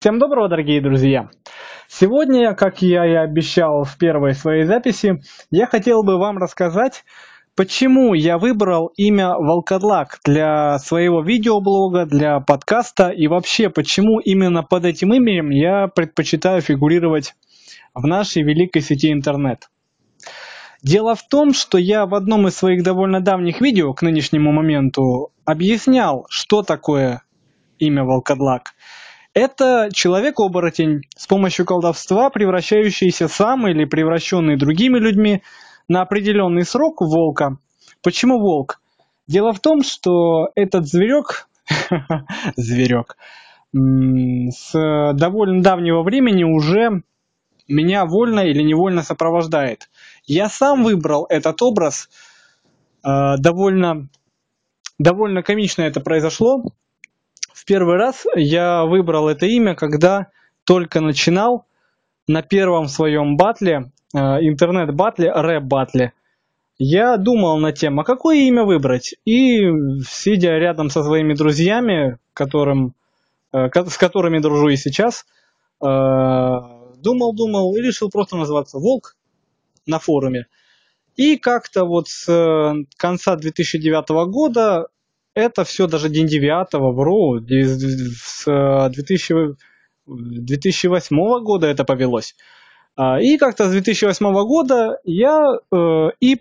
Всем доброго, дорогие друзья! Сегодня, как я и обещал в первой своей записи, я хотел бы вам рассказать, почему я выбрал имя Волкодлак для своего видеоблога, для подкаста и вообще, почему именно под этим именем я предпочитаю фигурировать в нашей великой сети интернет. Дело в том, что я в одном из своих довольно давних видео к нынешнему моменту объяснял, что такое имя Волкодлак – это человек-оборотень, с помощью колдовства превращающийся сам или превращенный другими людьми на определенный срок волка. Почему волк? Дело в том, что этот зверек, зверек, с довольно давнего времени уже меня вольно или невольно сопровождает. Я сам выбрал этот образ, э, довольно, довольно комично это произошло, в первый раз я выбрал это имя, когда только начинал на первом своем батле, э, интернет-батле, рэп-батле. Я думал на тему, а какое имя выбрать. И сидя рядом со своими друзьями, которым, э, с которыми дружу и сейчас, э, и решил просто назваться «Волк» на форуме. И как-то вот с конца 2009 года это все даже день 9 вру, с 2000, 2008 года это повелось. А, и как-то с 2008 года я э, и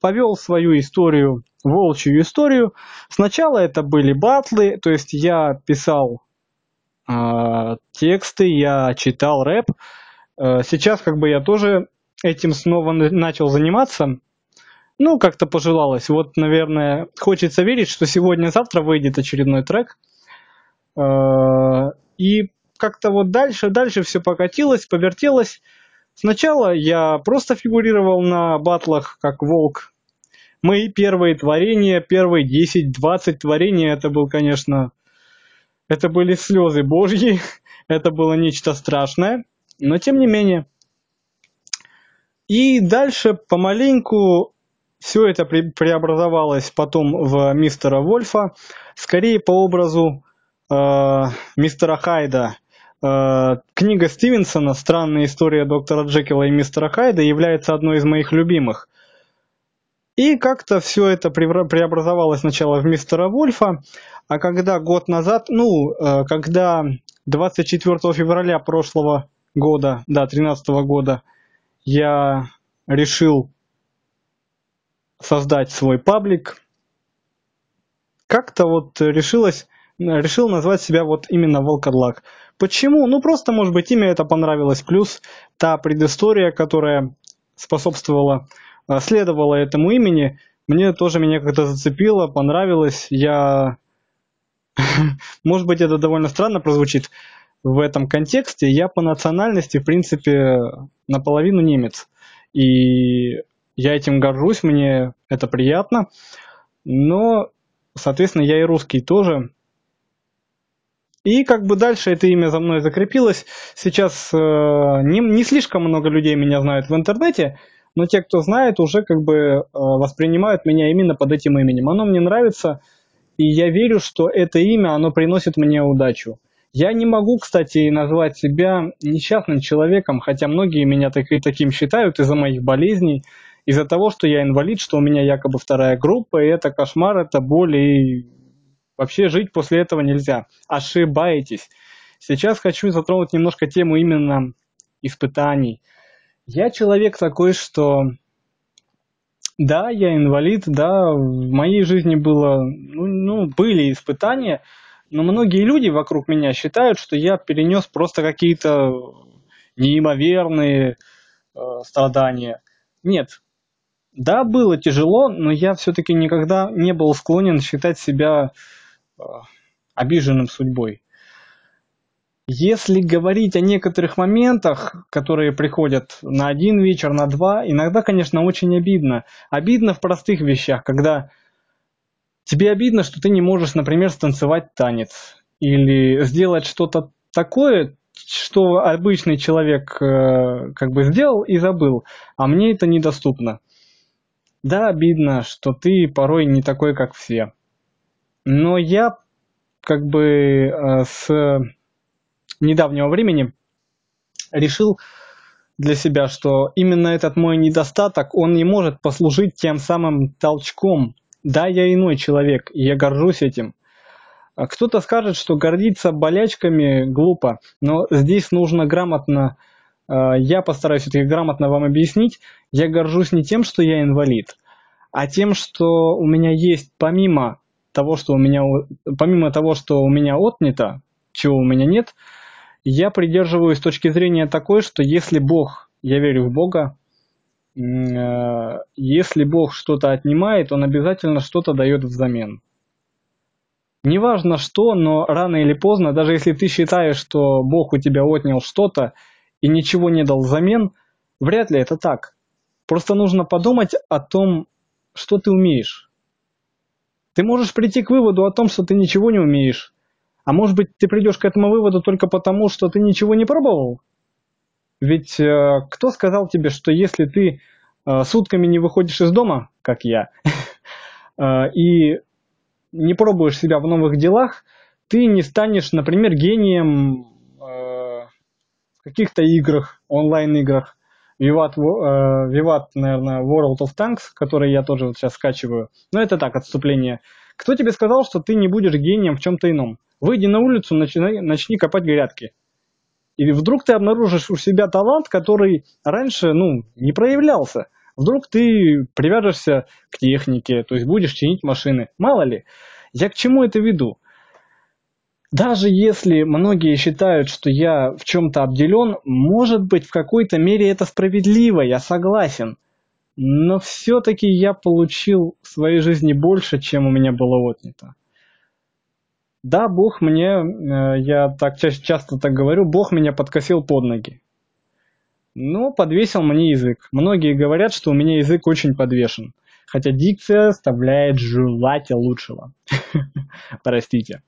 повел свою историю, волчью историю. Сначала это были батлы, то есть я писал э, тексты, я читал рэп. Э, сейчас как бы я тоже этим снова начал заниматься. Ну, как-то пожелалось. Вот, наверное, хочется верить, что сегодня-завтра выйдет очередной трек. Э, и как-то вот дальше, дальше все покатилось, повертелось. Сначала я просто фигурировал на батлах как волк. Мои первые творения, первые 10-20 творений, это был, конечно, это были слезы божьи, это было нечто страшное, но тем не менее. И дальше помаленьку все это преобразовалось потом в мистера Вольфа, скорее по образу э, мистера Хайда. Э, книга Стивенсона «Странная история доктора Джекила и мистера Хайда» является одной из моих любимых. И как-то все это преобразовалось сначала в мистера Вольфа, а когда год назад, ну, э, когда 24 февраля прошлого года, да, 13 года, я решил создать свой паблик. Как-то вот решилось, решил назвать себя вот именно Волкодлак. Почему? Ну просто, может быть, имя это понравилось, плюс та предыстория, которая способствовала, а, следовала этому имени, мне тоже меня как-то зацепило, понравилось. Я, может быть, это довольно странно прозвучит в этом контексте. Я по национальности, в принципе, наполовину немец. И я этим горжусь, мне это приятно. Но, соответственно, я и русский тоже. И как бы дальше это имя за мной закрепилось. Сейчас э, не, не слишком много людей меня знают в интернете, но те, кто знает, уже как бы э, воспринимают меня именно под этим именем. Оно мне нравится, и я верю, что это имя, оно приносит мне удачу. Я не могу, кстати, назвать себя несчастным человеком, хотя многие меня так, таким считают из-за моих болезней из-за того, что я инвалид, что у меня якобы вторая группа, и это кошмар, это боль, и вообще жить после этого нельзя. Ошибаетесь. Сейчас хочу затронуть немножко тему именно испытаний. Я человек такой, что да, я инвалид, да, в моей жизни было, ну, ну, были испытания, но многие люди вокруг меня считают, что я перенес просто какие-то неимоверные э, страдания. Нет, да, было тяжело, но я все-таки никогда не был склонен считать себя э, обиженным судьбой. Если говорить о некоторых моментах, которые приходят на один вечер, на два, иногда, конечно, очень обидно. Обидно в простых вещах, когда тебе обидно, что ты не можешь, например, станцевать танец или сделать что-то такое, что обычный человек э, как бы сделал и забыл, а мне это недоступно. Да, обидно, что ты порой не такой, как все. Но я как бы э, с недавнего времени решил для себя, что именно этот мой недостаток, он не может послужить тем самым толчком. Да, я иной человек, и я горжусь этим. А кто-то скажет, что гордиться болячками глупо, но здесь нужно грамотно, я постараюсь все-таки грамотно вам объяснить, я горжусь не тем, что я инвалид, а тем, что у меня есть помимо того, что у меня, помимо того, что у меня отнято, чего у меня нет, я придерживаюсь точки зрения такой, что если Бог, я верю в Бога, э, если Бог что-то отнимает, он обязательно что-то дает взамен. Неважно что, но рано или поздно, даже если ты считаешь, что Бог у тебя отнял что-то и ничего не дал взамен, вряд ли это так. Просто нужно подумать о том, что ты умеешь. Ты можешь прийти к выводу о том, что ты ничего не умеешь, а может быть, ты придешь к этому выводу только потому, что ты ничего не пробовал? Ведь э, кто сказал тебе, что если ты э, сутками не выходишь из дома, как я, э, и не пробуешь себя в новых делах, ты не станешь, например, гением каких-то играх, онлайн-играх. Vivat, э, Vivat, наверное, World of Tanks, который я тоже вот сейчас скачиваю. Но это так, отступление. Кто тебе сказал, что ты не будешь гением в чем-то ином? Выйди на улицу, начни, начни копать грядки. И вдруг ты обнаружишь у себя талант, который раньше ну, не проявлялся. Вдруг ты привяжешься к технике, то есть будешь чинить машины. Мало ли. Я к чему это веду? Даже если многие считают, что я в чем-то обделен, может быть в какой-то мере это справедливо, я согласен. Но все-таки я получил в своей жизни больше, чем у меня было отнято. Да, Бог мне, э, я так часто так говорю, Бог меня подкосил под ноги. Но подвесил мне язык. Многие говорят, что у меня язык очень подвешен. Хотя дикция оставляет желать лучшего. Простите.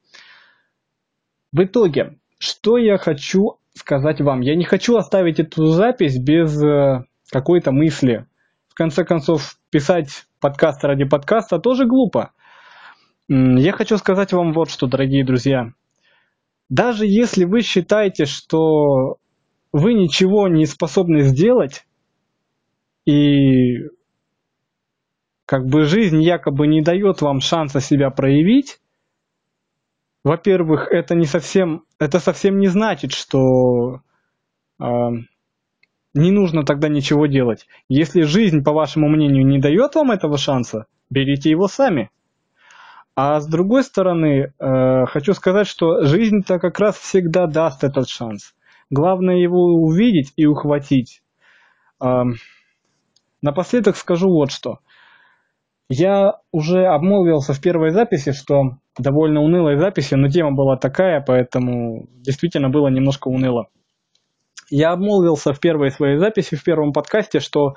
В итоге, что я хочу сказать вам? Я не хочу оставить эту запись без э, какой-то мысли. В конце концов, писать подкаст ради подкаста тоже глупо. Я хочу сказать вам вот что, дорогие друзья. Даже если вы считаете, что вы ничего не способны сделать, и как бы жизнь якобы не дает вам шанса себя проявить, во-первых, это не совсем, это совсем не значит, что э, не нужно тогда ничего делать. Если жизнь, по вашему мнению, не дает вам этого шанса, берите его сами. А с другой стороны, э, хочу сказать, что жизнь-то как раз всегда даст этот шанс. Главное его увидеть и ухватить. Э, напоследок скажу вот что. Я уже обмолвился в первой записи, что довольно унылой записи, но тема была такая, поэтому действительно было немножко уныло. Я обмолвился в первой своей записи, в первом подкасте, что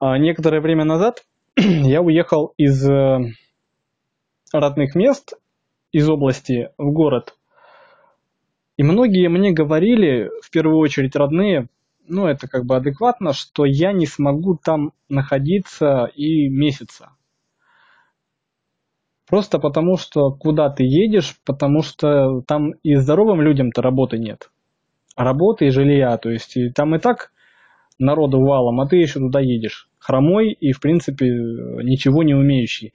э, некоторое время назад я уехал из э, родных мест из области в город. И многие мне говорили, в первую очередь родные, ну это как бы адекватно, что я не смогу там находиться и месяца. Просто потому, что куда ты едешь, потому что там и здоровым людям-то работы нет. Работы и жилья, то есть и там и так народу валом, а ты еще туда едешь. Хромой и, в принципе, ничего не умеющий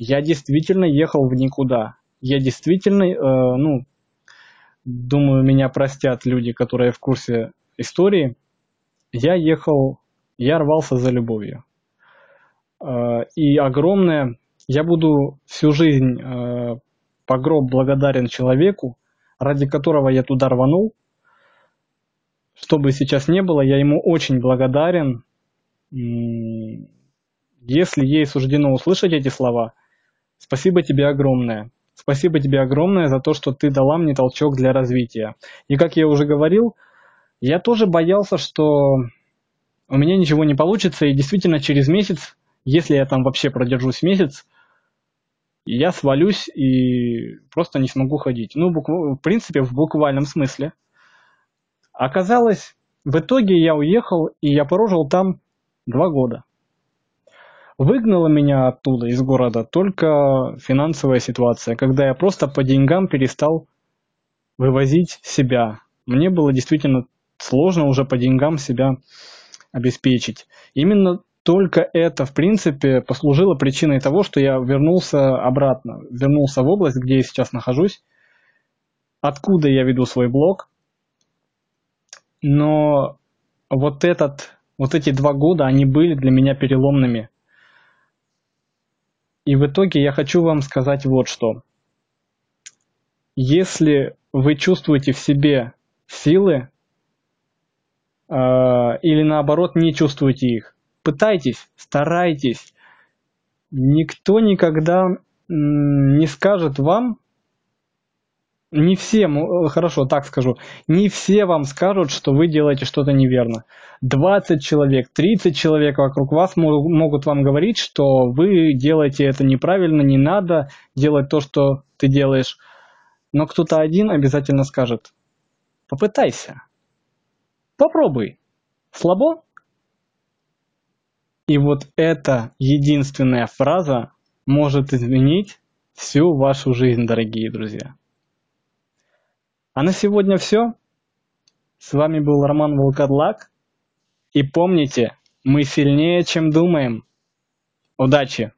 я действительно ехал в никуда. Я действительно, э, ну, думаю, меня простят люди, которые в курсе истории. Я ехал, я рвался за любовью. Э, и огромное, я буду всю жизнь э, по гроб благодарен человеку, ради которого я туда рванул. Что бы сейчас не было, я ему очень благодарен. Если ей суждено услышать эти слова, Спасибо тебе огромное. Спасибо тебе огромное за то, что ты дала мне толчок для развития. И как я уже говорил, я тоже боялся, что у меня ничего не получится, и действительно через месяц, если я там вообще продержусь месяц, я свалюсь и просто не смогу ходить. Ну, букв... в принципе, в буквальном смысле. Оказалось, в итоге я уехал, и я прожил там два года. Выгнала меня оттуда, из города, только финансовая ситуация, когда я просто по деньгам перестал вывозить себя. Мне было действительно сложно уже по деньгам себя обеспечить. Именно только это, в принципе, послужило причиной того, что я вернулся обратно, вернулся в область, где я сейчас нахожусь, откуда я веду свой блог. Но вот этот, вот эти два года, они были для меня переломными. И в итоге я хочу вам сказать вот что. Если вы чувствуете в себе силы, э, или наоборот не чувствуете их, пытайтесь, старайтесь. Никто никогда не скажет вам, не все, э, хорошо, так скажу, не все вам скажут, что вы делаете что-то неверно. 20 человек, 30 человек вокруг вас могут вам говорить, что вы делаете это неправильно, не надо делать то, что ты делаешь. Но кто-то один обязательно скажет, попытайся, попробуй. Слабо? И вот эта единственная фраза может изменить всю вашу жизнь, дорогие друзья. А на сегодня все. С вами был Роман Волкодлак. И помните, мы сильнее, чем думаем. Удачи!